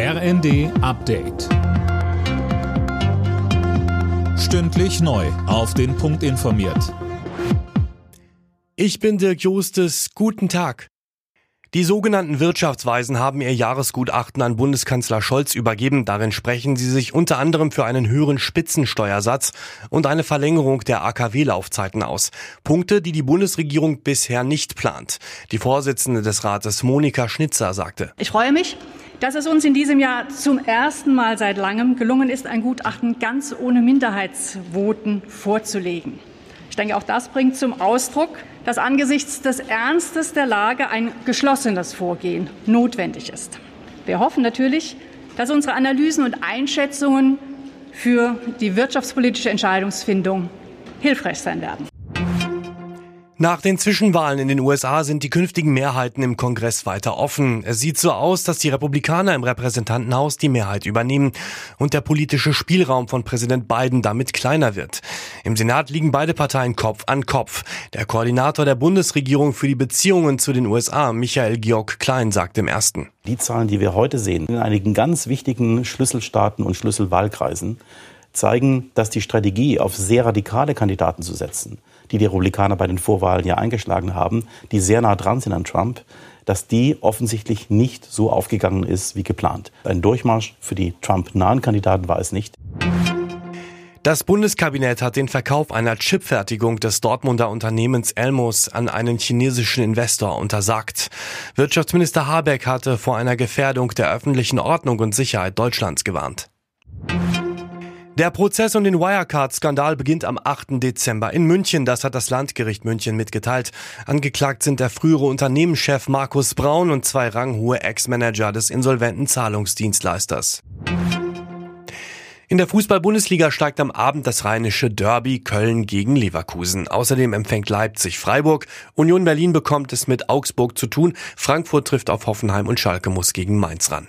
RND Update. Stündlich neu. Auf den Punkt informiert. Ich bin Dirk Jostes. Guten Tag. Die sogenannten Wirtschaftsweisen haben ihr Jahresgutachten an Bundeskanzler Scholz übergeben. Darin sprechen sie sich unter anderem für einen höheren Spitzensteuersatz und eine Verlängerung der AKW-Laufzeiten aus. Punkte, die die Bundesregierung bisher nicht plant. Die Vorsitzende des Rates Monika Schnitzer sagte. Ich freue mich, dass es uns in diesem Jahr zum ersten Mal seit langem gelungen ist, ein Gutachten ganz ohne Minderheitsvoten vorzulegen. Ich denke, auch das bringt zum Ausdruck, dass angesichts des Ernstes der Lage ein geschlossenes Vorgehen notwendig ist. Wir hoffen natürlich, dass unsere Analysen und Einschätzungen für die wirtschaftspolitische Entscheidungsfindung hilfreich sein werden. Nach den Zwischenwahlen in den USA sind die künftigen Mehrheiten im Kongress weiter offen. Es sieht so aus, dass die Republikaner im Repräsentantenhaus die Mehrheit übernehmen und der politische Spielraum von Präsident Biden damit kleiner wird. Im Senat liegen beide Parteien Kopf an Kopf. Der Koordinator der Bundesregierung für die Beziehungen zu den USA, Michael Georg Klein, sagt im ersten. Die Zahlen, die wir heute sehen, in einigen ganz wichtigen Schlüsselstaaten und Schlüsselwahlkreisen, zeigen, dass die Strategie, auf sehr radikale Kandidaten zu setzen, die die Republikaner bei den Vorwahlen ja eingeschlagen haben, die sehr nah dran sind an Trump, dass die offensichtlich nicht so aufgegangen ist wie geplant. Ein Durchmarsch für die Trump-nahen Kandidaten war es nicht. Das Bundeskabinett hat den Verkauf einer Chipfertigung des Dortmunder Unternehmens Elmos an einen chinesischen Investor untersagt. Wirtschaftsminister Habeck hatte vor einer Gefährdung der öffentlichen Ordnung und Sicherheit Deutschlands gewarnt. Der Prozess um den Wirecard-Skandal beginnt am 8. Dezember in München. Das hat das Landgericht München mitgeteilt. Angeklagt sind der frühere Unternehmenschef Markus Braun und zwei ranghohe Ex-Manager des insolventen Zahlungsdienstleisters. In der Fußball-Bundesliga steigt am Abend das rheinische Derby Köln gegen Leverkusen. Außerdem empfängt Leipzig Freiburg. Union Berlin bekommt es mit Augsburg zu tun. Frankfurt trifft auf Hoffenheim und Schalke muss gegen Mainz ran.